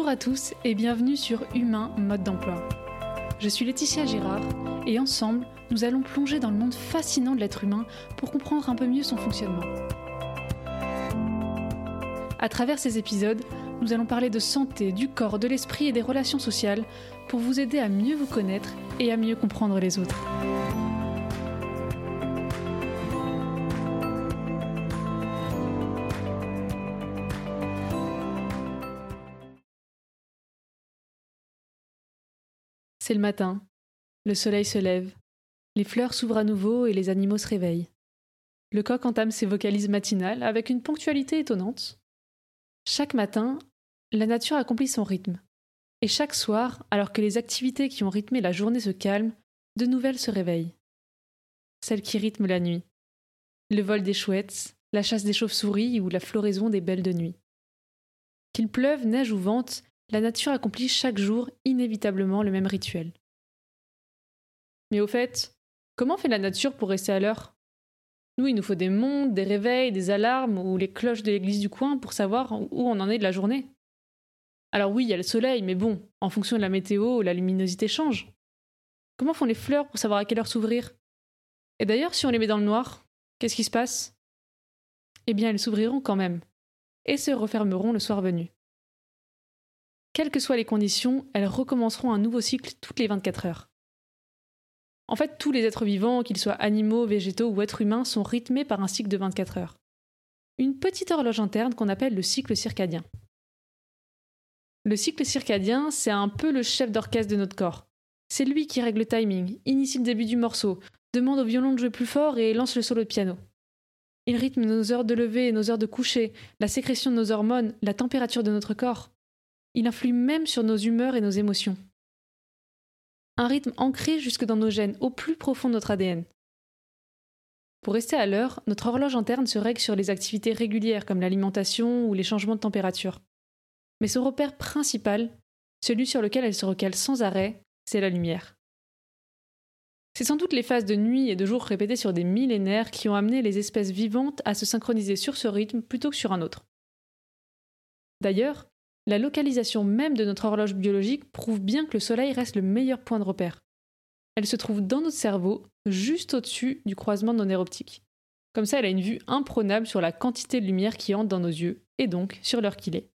Bonjour à tous et bienvenue sur Humain Mode d'emploi. Je suis Laetitia Girard et ensemble, nous allons plonger dans le monde fascinant de l'être humain pour comprendre un peu mieux son fonctionnement. À travers ces épisodes, nous allons parler de santé, du corps, de l'esprit et des relations sociales pour vous aider à mieux vous connaître et à mieux comprendre les autres. Le matin. Le soleil se lève. Les fleurs s'ouvrent à nouveau et les animaux se réveillent. Le coq entame ses vocalises matinales avec une ponctualité étonnante. Chaque matin, la nature accomplit son rythme. Et chaque soir, alors que les activités qui ont rythmé la journée se calment, de nouvelles se réveillent. Celles qui rythment la nuit. Le vol des chouettes, la chasse des chauves-souris ou la floraison des belles de nuit. Qu'il pleuve, neige ou vente, la nature accomplit chaque jour inévitablement le même rituel. Mais au fait, comment fait la nature pour rester à l'heure? Nous, il nous faut des montres, des réveils, des alarmes ou les cloches de l'église du coin pour savoir où on en est de la journée. Alors oui, il y a le soleil, mais bon, en fonction de la météo, la luminosité change. Comment font les fleurs pour savoir à quelle heure s'ouvrir? Et d'ailleurs, si on les met dans le noir, qu'est-ce qui se passe? Eh bien, elles s'ouvriront quand même, et se refermeront le soir venu. Quelles que soient les conditions, elles recommenceront un nouveau cycle toutes les 24 heures. En fait, tous les êtres vivants, qu'ils soient animaux, végétaux ou êtres humains, sont rythmés par un cycle de 24 heures. Une petite horloge interne qu'on appelle le cycle circadien. Le cycle circadien, c'est un peu le chef d'orchestre de notre corps. C'est lui qui règle le timing, initie le début du morceau, demande au violon de jouer plus fort et lance le solo de piano. Il rythme nos heures de lever et nos heures de coucher, la sécrétion de nos hormones, la température de notre corps. Il influe même sur nos humeurs et nos émotions. Un rythme ancré jusque dans nos gènes, au plus profond de notre ADN. Pour rester à l'heure, notre horloge interne se règle sur les activités régulières comme l'alimentation ou les changements de température. Mais son repère principal, celui sur lequel elle se recale sans arrêt, c'est la lumière. C'est sans doute les phases de nuit et de jour répétées sur des millénaires qui ont amené les espèces vivantes à se synchroniser sur ce rythme plutôt que sur un autre. D'ailleurs, la localisation même de notre horloge biologique prouve bien que le Soleil reste le meilleur point de repère. Elle se trouve dans notre cerveau, juste au-dessus du croisement de nos nerfs optiques. Comme ça, elle a une vue imprenable sur la quantité de lumière qui entre dans nos yeux, et donc sur l'heure qu'il est.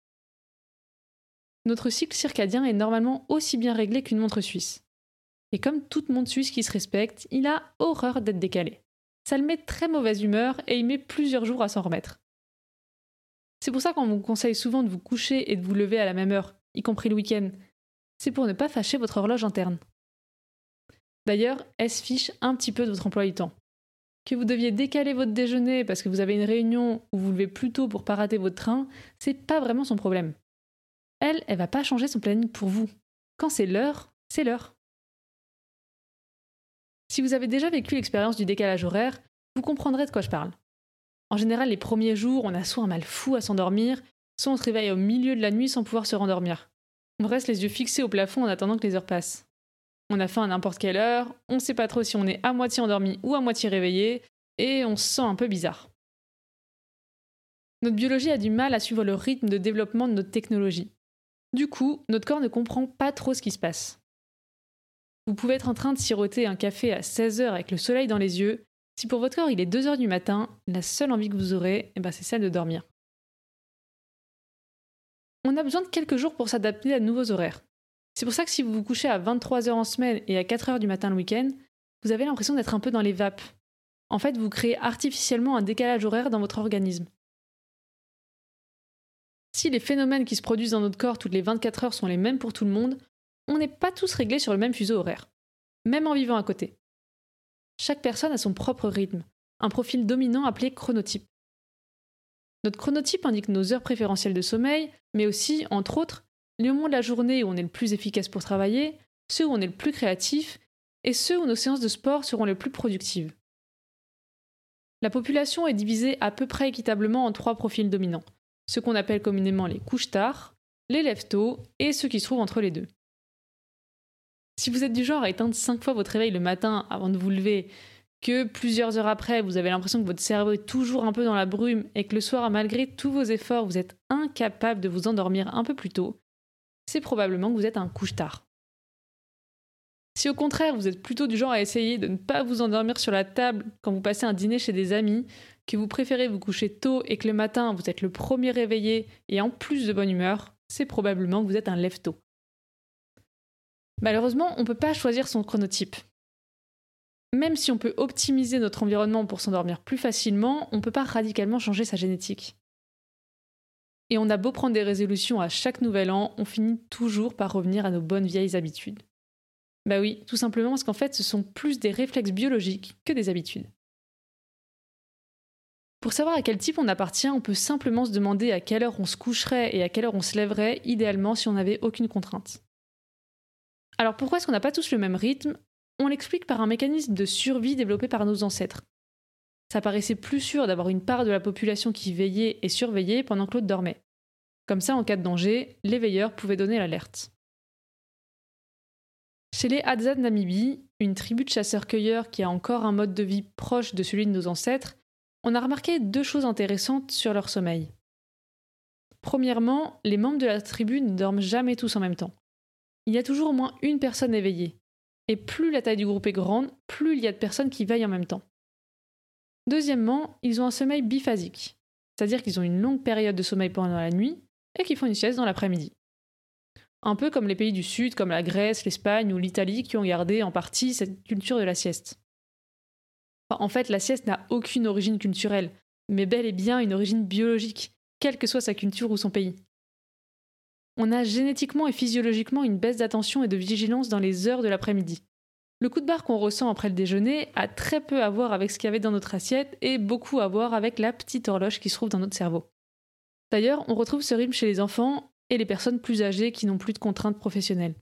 Notre cycle circadien est normalement aussi bien réglé qu'une montre suisse. Et comme toute montre suisse qui se respecte, il a horreur d'être décalé. Ça le met très mauvaise humeur et il met plusieurs jours à s'en remettre. C'est pour ça qu'on vous conseille souvent de vous coucher et de vous lever à la même heure, y compris le week-end. C'est pour ne pas fâcher votre horloge interne. D'ailleurs, elle se fiche un petit peu de votre emploi du temps. Que vous deviez décaler votre déjeuner parce que vous avez une réunion ou vous levez plus tôt pour pas rater votre train, c'est pas vraiment son problème. Elle, elle va pas changer son planning pour vous. Quand c'est l'heure, c'est l'heure. Si vous avez déjà vécu l'expérience du décalage horaire, vous comprendrez de quoi je parle. En général, les premiers jours, on a soit un mal fou à s'endormir, soit on se réveille au milieu de la nuit sans pouvoir se rendormir. On reste les yeux fixés au plafond en attendant que les heures passent. On a faim à n'importe quelle heure, on sait pas trop si on est à moitié endormi ou à moitié réveillé, et on se sent un peu bizarre. Notre biologie a du mal à suivre le rythme de développement de notre technologie. Du coup, notre corps ne comprend pas trop ce qui se passe. Vous pouvez être en train de siroter un café à 16 heures avec le soleil dans les yeux, si pour votre corps il est 2 heures du matin, la seule envie que vous aurez, eh ben, c'est celle de dormir. On a besoin de quelques jours pour s'adapter à de nouveaux horaires. C'est pour ça que si vous vous couchez à 23 heures en semaine et à 4 heures du matin le week-end, vous avez l'impression d'être un peu dans les vapes. En fait, vous créez artificiellement un décalage horaire dans votre organisme. Si les phénomènes qui se produisent dans notre corps toutes les 24 heures sont les mêmes pour tout le monde, on n'est pas tous réglés sur le même fuseau horaire, même en vivant à côté. Chaque personne a son propre rythme, un profil dominant appelé chronotype. Notre chronotype indique nos heures préférentielles de sommeil, mais aussi, entre autres, les moments de la journée où on est le plus efficace pour travailler, ceux où on est le plus créatif, et ceux où nos séances de sport seront les plus productives. La population est divisée à peu près équitablement en trois profils dominants, ce qu'on appelle communément les couches tard, les lève tôt et ceux qui se trouvent entre les deux. Si vous êtes du genre à éteindre 5 fois votre réveil le matin avant de vous lever, que plusieurs heures après, vous avez l'impression que votre cerveau est toujours un peu dans la brume et que le soir, malgré tous vos efforts, vous êtes incapable de vous endormir un peu plus tôt, c'est probablement que vous êtes un couche-tard. Si au contraire vous êtes plutôt du genre à essayer de ne pas vous endormir sur la table quand vous passez un dîner chez des amis, que vous préférez vous coucher tôt et que le matin vous êtes le premier réveillé et en plus de bonne humeur, c'est probablement que vous êtes un lève-tôt. Malheureusement, on ne peut pas choisir son chronotype. Même si on peut optimiser notre environnement pour s'endormir plus facilement, on ne peut pas radicalement changer sa génétique. Et on a beau prendre des résolutions à chaque nouvel an, on finit toujours par revenir à nos bonnes vieilles habitudes. Bah oui, tout simplement parce qu'en fait, ce sont plus des réflexes biologiques que des habitudes. Pour savoir à quel type on appartient, on peut simplement se demander à quelle heure on se coucherait et à quelle heure on se lèverait, idéalement si on n'avait aucune contrainte. Alors pourquoi est-ce qu'on n'a pas tous le même rythme? On l'explique par un mécanisme de survie développé par nos ancêtres. Ça paraissait plus sûr d'avoir une part de la population qui veillait et surveillait pendant que l'autre dormait. Comme ça, en cas de danger, les veilleurs pouvaient donner l'alerte. Chez les Hadza de Namibie, une tribu de chasseurs-cueilleurs qui a encore un mode de vie proche de celui de nos ancêtres, on a remarqué deux choses intéressantes sur leur sommeil. Premièrement, les membres de la tribu ne dorment jamais tous en même temps. Il y a toujours au moins une personne éveillée. Et plus la taille du groupe est grande, plus il y a de personnes qui veillent en même temps. Deuxièmement, ils ont un sommeil biphasique, c'est-à-dire qu'ils ont une longue période de sommeil pendant la nuit et qu'ils font une sieste dans l'après-midi. Un peu comme les pays du Sud, comme la Grèce, l'Espagne ou l'Italie, qui ont gardé en partie cette culture de la sieste. en fait, la sieste n'a aucune origine culturelle, mais bel et bien une origine biologique, quelle que soit sa culture ou son pays. On a génétiquement et physiologiquement une baisse d'attention et de vigilance dans les heures de l'après-midi. Le coup de barre qu'on ressent après le déjeuner a très peu à voir avec ce qu'il y avait dans notre assiette et beaucoup à voir avec la petite horloge qui se trouve dans notre cerveau. D'ailleurs, on retrouve ce rythme chez les enfants et les personnes plus âgées qui n'ont plus de contraintes professionnelles.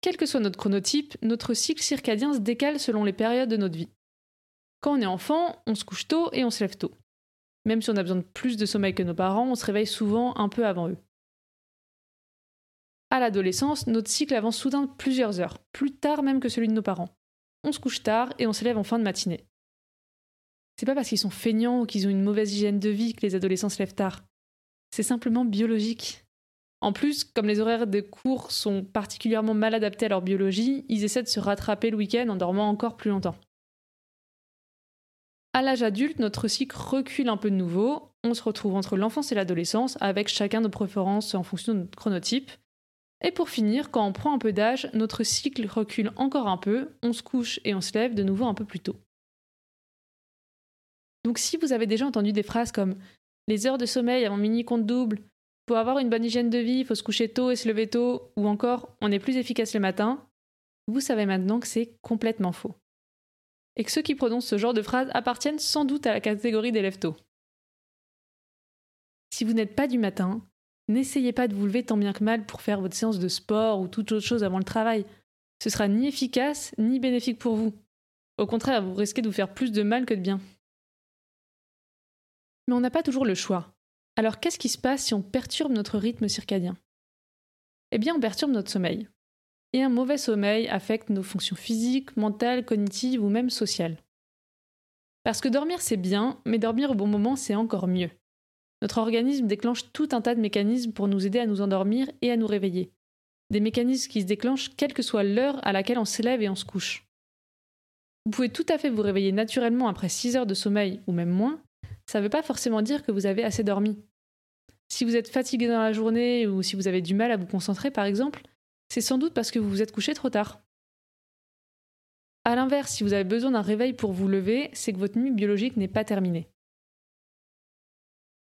Quel que soit notre chronotype, notre cycle circadien se décale selon les périodes de notre vie. Quand on est enfant, on se couche tôt et on se lève tôt. Même si on a besoin de plus de sommeil que nos parents, on se réveille souvent un peu avant eux. À l'adolescence, notre cycle avance soudain plusieurs heures, plus tard même que celui de nos parents. On se couche tard et on se lève en fin de matinée. C'est pas parce qu'ils sont feignants ou qu'ils ont une mauvaise hygiène de vie que les adolescents se lèvent tard. C'est simplement biologique. En plus, comme les horaires des cours sont particulièrement mal adaptés à leur biologie, ils essaient de se rattraper le week-end en dormant encore plus longtemps. À l'âge adulte, notre cycle recule un peu de nouveau. On se retrouve entre l'enfance et l'adolescence avec chacun nos préférences en fonction de notre chronotype. Et pour finir, quand on prend un peu d'âge, notre cycle recule encore un peu, on se couche et on se lève de nouveau un peu plus tôt. Donc si vous avez déjà entendu des phrases comme les heures de sommeil avant mini compte double, pour avoir une bonne hygiène de vie, il faut se coucher tôt et se lever tôt, ou encore on est plus efficace le matin, vous savez maintenant que c'est complètement faux. Et que ceux qui prononcent ce genre de phrases appartiennent sans doute à la catégorie des tôt. Si vous n'êtes pas du matin, N'essayez pas de vous lever tant bien que mal pour faire votre séance de sport ou toute autre chose avant le travail. Ce sera ni efficace ni bénéfique pour vous. Au contraire, vous risquez de vous faire plus de mal que de bien. Mais on n'a pas toujours le choix. Alors qu'est-ce qui se passe si on perturbe notre rythme circadien? Eh bien, on perturbe notre sommeil. Et un mauvais sommeil affecte nos fonctions physiques, mentales, cognitives ou même sociales. Parce que dormir c'est bien, mais dormir au bon moment c'est encore mieux. Notre organisme déclenche tout un tas de mécanismes pour nous aider à nous endormir et à nous réveiller. Des mécanismes qui se déclenchent quelle que soit l'heure à laquelle on s'élève et on se couche. Vous pouvez tout à fait vous réveiller naturellement après 6 heures de sommeil ou même moins, ça ne veut pas forcément dire que vous avez assez dormi. Si vous êtes fatigué dans la journée ou si vous avez du mal à vous concentrer par exemple, c'est sans doute parce que vous vous êtes couché trop tard. A l'inverse, si vous avez besoin d'un réveil pour vous lever, c'est que votre nuit biologique n'est pas terminée.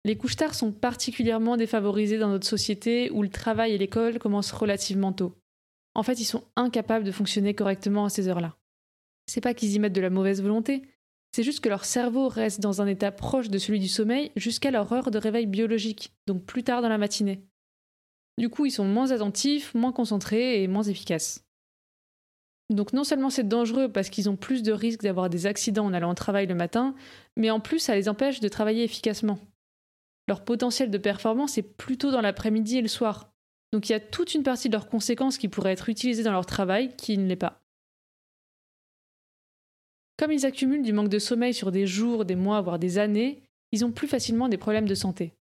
Les couches tard sont particulièrement défavorisés dans notre société où le travail et l'école commencent relativement tôt. En fait, ils sont incapables de fonctionner correctement à ces heures-là. C'est pas qu'ils y mettent de la mauvaise volonté, c'est juste que leur cerveau reste dans un état proche de celui du sommeil jusqu'à leur heure de réveil biologique, donc plus tard dans la matinée. Du coup, ils sont moins attentifs, moins concentrés et moins efficaces. Donc non seulement c'est dangereux parce qu'ils ont plus de risques d'avoir des accidents en allant au travail le matin, mais en plus ça les empêche de travailler efficacement leur potentiel de performance est plutôt dans l'après-midi et le soir. Donc il y a toute une partie de leurs conséquences qui pourraient être utilisées dans leur travail qui ne l'est pas. Comme ils accumulent du manque de sommeil sur des jours, des mois, voire des années, ils ont plus facilement des problèmes de santé.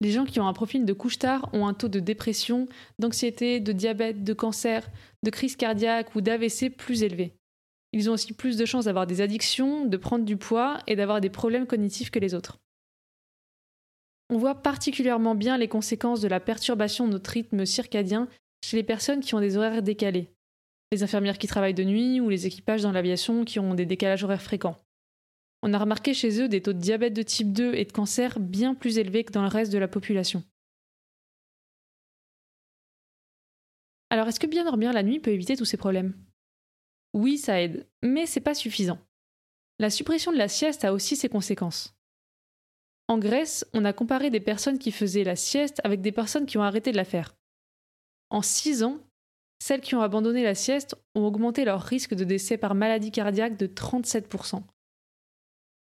Les gens qui ont un profil de couche-tard ont un taux de dépression, d'anxiété, de diabète, de cancer, de crise cardiaque ou d'AVC plus élevé. Ils ont aussi plus de chances d'avoir des addictions, de prendre du poids et d'avoir des problèmes cognitifs que les autres. On voit particulièrement bien les conséquences de la perturbation de notre rythme circadien chez les personnes qui ont des horaires décalés, les infirmières qui travaillent de nuit ou les équipages dans l'aviation qui ont des décalages horaires fréquents. On a remarqué chez eux des taux de diabète de type 2 et de cancer bien plus élevés que dans le reste de la population. Alors est-ce que bien dormir la nuit peut éviter tous ces problèmes? Oui, ça aide, mais c'est pas suffisant. La suppression de la sieste a aussi ses conséquences. En Grèce, on a comparé des personnes qui faisaient la sieste avec des personnes qui ont arrêté de la faire. En 6 ans, celles qui ont abandonné la sieste ont augmenté leur risque de décès par maladie cardiaque de 37%.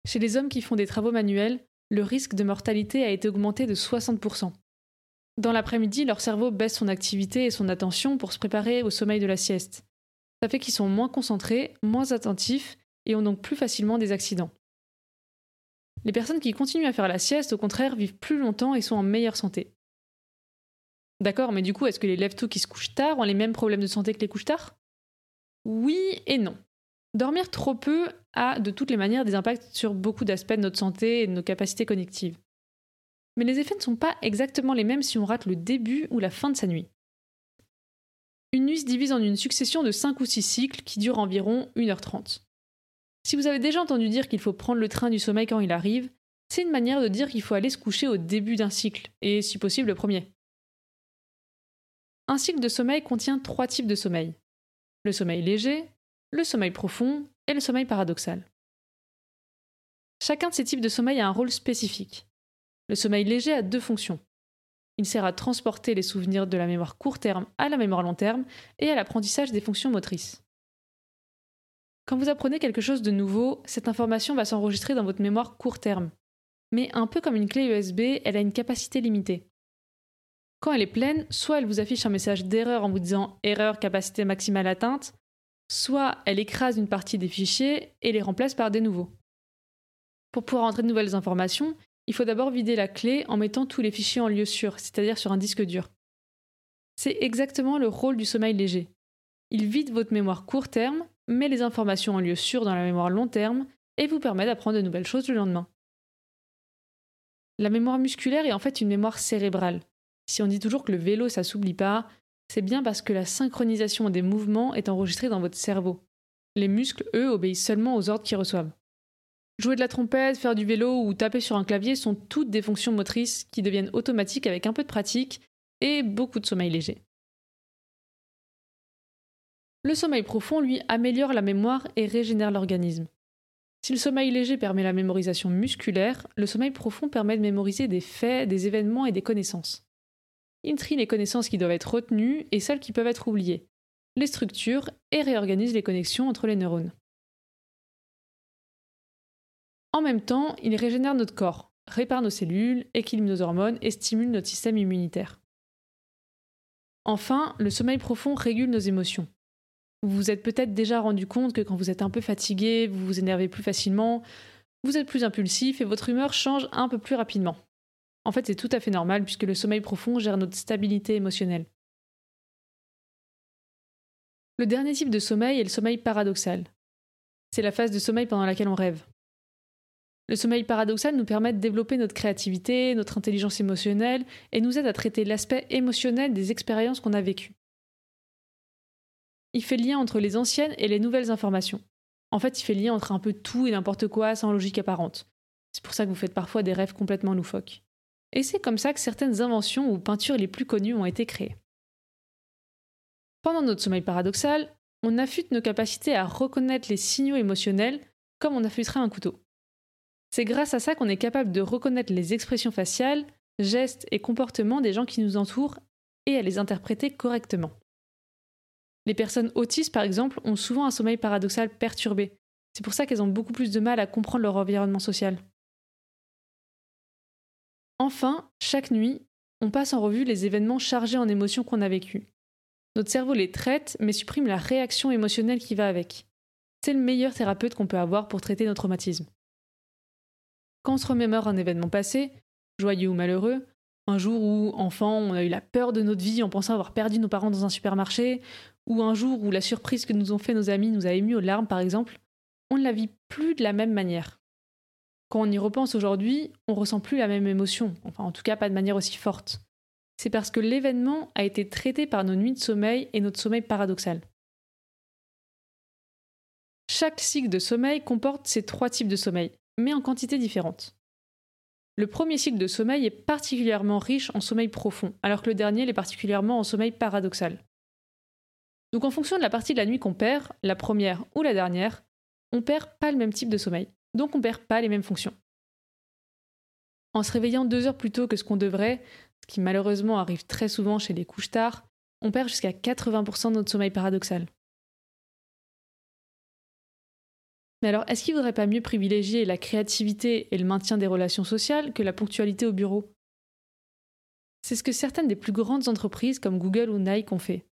Chez les hommes qui font des travaux manuels, le risque de mortalité a été augmenté de 60%. Dans l'après-midi, leur cerveau baisse son activité et son attention pour se préparer au sommeil de la sieste. Ça fait qu'ils sont moins concentrés, moins attentifs et ont donc plus facilement des accidents. Les personnes qui continuent à faire la sieste, au contraire, vivent plus longtemps et sont en meilleure santé. D'accord, mais du coup, est-ce que les lève-tôt qui se couchent tard ont les mêmes problèmes de santé que les couches tard? Oui et non. Dormir trop peu a de toutes les manières des impacts sur beaucoup d'aspects de notre santé et de nos capacités cognitives. Mais les effets ne sont pas exactement les mêmes si on rate le début ou la fin de sa nuit. Une nuit se divise en une succession de 5 ou 6 cycles qui durent environ 1h30. Si vous avez déjà entendu dire qu'il faut prendre le train du sommeil quand il arrive, c'est une manière de dire qu'il faut aller se coucher au début d'un cycle, et si possible le premier. Un cycle de sommeil contient trois types de sommeil. Le sommeil léger, le sommeil profond et le sommeil paradoxal. Chacun de ces types de sommeil a un rôle spécifique. Le sommeil léger a deux fonctions. Il sert à transporter les souvenirs de la mémoire court terme à la mémoire long terme et à l'apprentissage des fonctions motrices. Quand vous apprenez quelque chose de nouveau, cette information va s'enregistrer dans votre mémoire court terme. Mais un peu comme une clé USB, elle a une capacité limitée. Quand elle est pleine, soit elle vous affiche un message d'erreur en vous disant erreur capacité maximale atteinte, soit elle écrase une partie des fichiers et les remplace par des nouveaux. Pour pouvoir entrer de nouvelles informations, il faut d'abord vider la clé en mettant tous les fichiers en lieu sûr, c'est-à-dire sur un disque dur. C'est exactement le rôle du sommeil léger. Il vide votre mémoire court terme met les informations en lieu sûr dans la mémoire long terme et vous permet d'apprendre de nouvelles choses le lendemain. La mémoire musculaire est en fait une mémoire cérébrale. Si on dit toujours que le vélo ça s'oublie pas, c'est bien parce que la synchronisation des mouvements est enregistrée dans votre cerveau. Les muscles, eux, obéissent seulement aux ordres qu'ils reçoivent. Jouer de la trompette, faire du vélo ou taper sur un clavier sont toutes des fonctions motrices qui deviennent automatiques avec un peu de pratique et beaucoup de sommeil léger. Le sommeil profond, lui, améliore la mémoire et régénère l'organisme. Si le sommeil léger permet la mémorisation musculaire, le sommeil profond permet de mémoriser des faits, des événements et des connaissances. Il trie les connaissances qui doivent être retenues et celles qui peuvent être oubliées, les structures et réorganise les connexions entre les neurones. En même temps, il régénère notre corps, répare nos cellules, équilibre nos hormones et stimule notre système immunitaire. Enfin, le sommeil profond régule nos émotions. Vous vous êtes peut-être déjà rendu compte que quand vous êtes un peu fatigué, vous vous énervez plus facilement, vous êtes plus impulsif et votre humeur change un peu plus rapidement. En fait, c'est tout à fait normal puisque le sommeil profond gère notre stabilité émotionnelle. Le dernier type de sommeil est le sommeil paradoxal. C'est la phase de sommeil pendant laquelle on rêve. Le sommeil paradoxal nous permet de développer notre créativité, notre intelligence émotionnelle et nous aide à traiter l'aspect émotionnel des expériences qu'on a vécues il fait lien entre les anciennes et les nouvelles informations. En fait, il fait lien entre un peu tout et n'importe quoi sans logique apparente. C'est pour ça que vous faites parfois des rêves complètement loufoques. Et c'est comme ça que certaines inventions ou peintures les plus connues ont été créées. Pendant notre sommeil paradoxal, on affûte nos capacités à reconnaître les signaux émotionnels comme on affûterait un couteau. C'est grâce à ça qu'on est capable de reconnaître les expressions faciales, gestes et comportements des gens qui nous entourent et à les interpréter correctement. Les personnes autistes, par exemple, ont souvent un sommeil paradoxal perturbé. C'est pour ça qu'elles ont beaucoup plus de mal à comprendre leur environnement social. Enfin, chaque nuit, on passe en revue les événements chargés en émotions qu'on a vécus. Notre cerveau les traite, mais supprime la réaction émotionnelle qui va avec. C'est le meilleur thérapeute qu'on peut avoir pour traiter nos traumatismes. Quand on se remémore un événement passé, joyeux ou malheureux, Un jour où, enfant, on a eu la peur de notre vie en pensant avoir perdu nos parents dans un supermarché, ou un jour où la surprise que nous ont fait nos amis nous a émus aux larmes, par exemple, on ne la vit plus de la même manière. Quand on y repense aujourd'hui, on ressent plus la même émotion, enfin en tout cas pas de manière aussi forte. C'est parce que l'événement a été traité par nos nuits de sommeil et notre sommeil paradoxal. Chaque cycle de sommeil comporte ces trois types de sommeil, mais en quantité différente. Le premier cycle de sommeil est particulièrement riche en sommeil profond, alors que le dernier l'est particulièrement en sommeil paradoxal. Donc en fonction de la partie de la nuit qu'on perd, la première ou la dernière, on perd pas le même type de sommeil, donc on perd pas les mêmes fonctions. En se réveillant deux heures plus tôt que ce qu'on devrait, ce qui malheureusement arrive très souvent chez les couches tard, on perd jusqu'à 80% de notre sommeil paradoxal. Mais alors, est-ce qu'il ne vaudrait pas mieux privilégier la créativité et le maintien des relations sociales que la ponctualité au bureau? C'est ce que certaines des plus grandes entreprises comme Google ou Nike ont fait.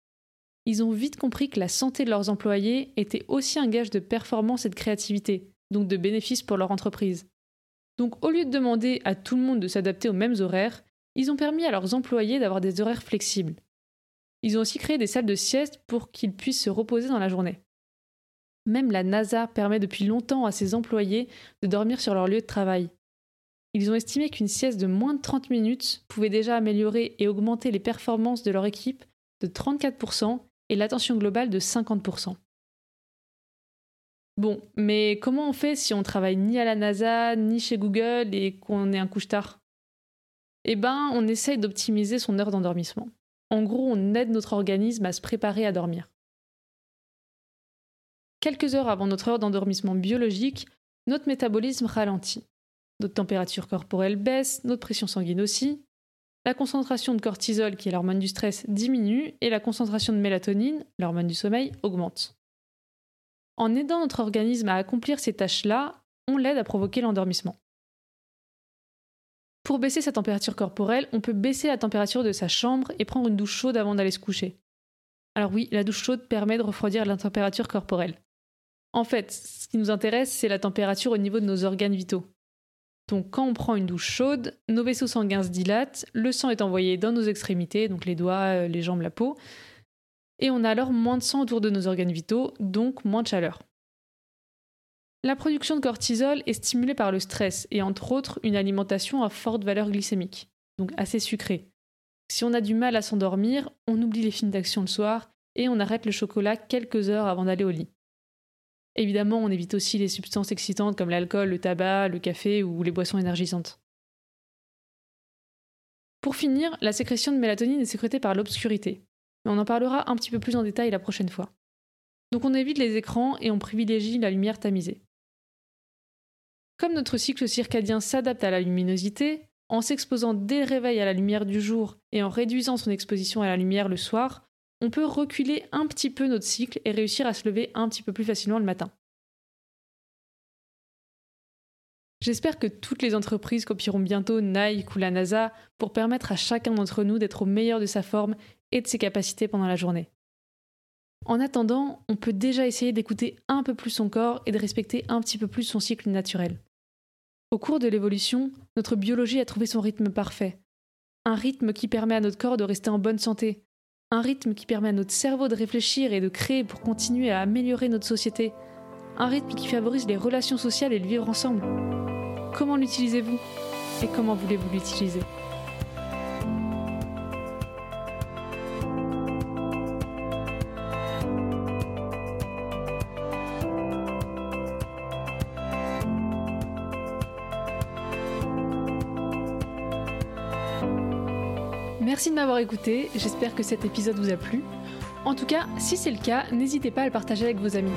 Ils ont vite compris que la santé de leurs employés était aussi un gage de performance et de créativité, donc de bénéfices pour leur entreprise. Donc au lieu de demander à tout le monde de s'adapter aux mêmes horaires, ils ont permis à leurs employés d'avoir des horaires flexibles. Ils ont aussi créé des salles de sieste pour qu'ils puissent se reposer dans la journée. Même la NASA permet depuis longtemps à ses employés de dormir sur leur lieu de travail. Ils ont estimé qu'une sieste de moins de 30 minutes pouvait déjà améliorer et augmenter les performances de leur équipe de 34% et l'attention globale de 50%. Bon, mais comment on fait si on travaille ni à la NASA, ni chez Google et qu'on est un couche-tard Eh ben, on essaye d'optimiser son heure d'endormissement. En gros, on aide notre organisme à se préparer à dormir. Quelques heures avant notre heure d'endormissement biologique, notre métabolisme ralentit. Notre température corporelle baisse, notre pression sanguine aussi. La concentration de cortisol, qui est l'hormone du stress, diminue et la concentration de mélatonine, l'hormone du sommeil, augmente. En aidant notre organisme à accomplir ces tâches-là, on l'aide à provoquer l'endormissement. Pour baisser sa température corporelle, on peut baisser la température de sa chambre et prendre une douche chaude avant d'aller se coucher. Alors oui, la douche chaude permet de refroidir la température corporelle. En fait, ce qui nous intéresse, c'est la température au niveau de nos organes vitaux. Donc quand on prend une douche chaude, nos vaisseaux sanguins se dilatent, le sang est envoyé dans nos extrémités, donc les doigts, euh, les jambes, la peau, et on a alors moins de sang autour de nos organes vitaux, donc moins de chaleur. La production de cortisol est stimulée par le stress et entre autres une alimentation à forte valeur glycémique, donc assez sucrée. Si on a du mal à s'endormir, on oublie les films d'action le soir et on arrête le chocolat quelques heures avant d'aller au lit. Évidemment, on évite aussi les substances excitantes comme l'alcool, le tabac, le café ou les boissons énergisantes. Pour finir, la sécrétion de mélatonine est sécrétée par l'obscurité. Mais on en parlera un petit peu plus en détail la prochaine fois. Donc on évite les écrans et on privilégie la lumière tamisée. Comme notre cycle circadien s'adapte à la luminosité, en s'exposant dès le réveil à la lumière du jour et en réduisant son exposition à la lumière le soir, on peut reculer un petit peu notre cycle et réussir à se lever un petit peu plus facilement le matin. J'espère que toutes les entreprises copieront bientôt Nike ou la NASA pour permettre à chacun d'entre nous d'être au meilleur de sa forme et de ses capacités pendant la journée. En attendant, on peut déjà essayer d'écouter un peu plus son corps et de respecter un petit peu plus son cycle naturel. Au cours de l'évolution, notre biologie a trouvé son rythme parfait. Un rythme qui permet à notre corps de rester en bonne santé, un rythme qui permet à notre cerveau de réfléchir et de créer pour continuer à améliorer notre société. Un rythme qui favorise les relations sociales et le vivre ensemble. Comment l'utilisez-vous? Et comment voulez-vous l'utiliser? Écouté, j'espère que cet épisode vous a plu. En tout cas, si c'est le cas, n'hésitez pas à le partager avec vos amis.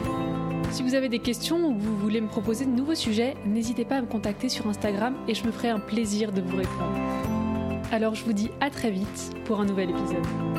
Si vous avez des questions ou vous voulez me proposer de nouveaux sujets, n'hésitez pas à me contacter sur Instagram et je me ferai un plaisir de vous répondre. Alors je vous dis à très vite pour un nouvel épisode.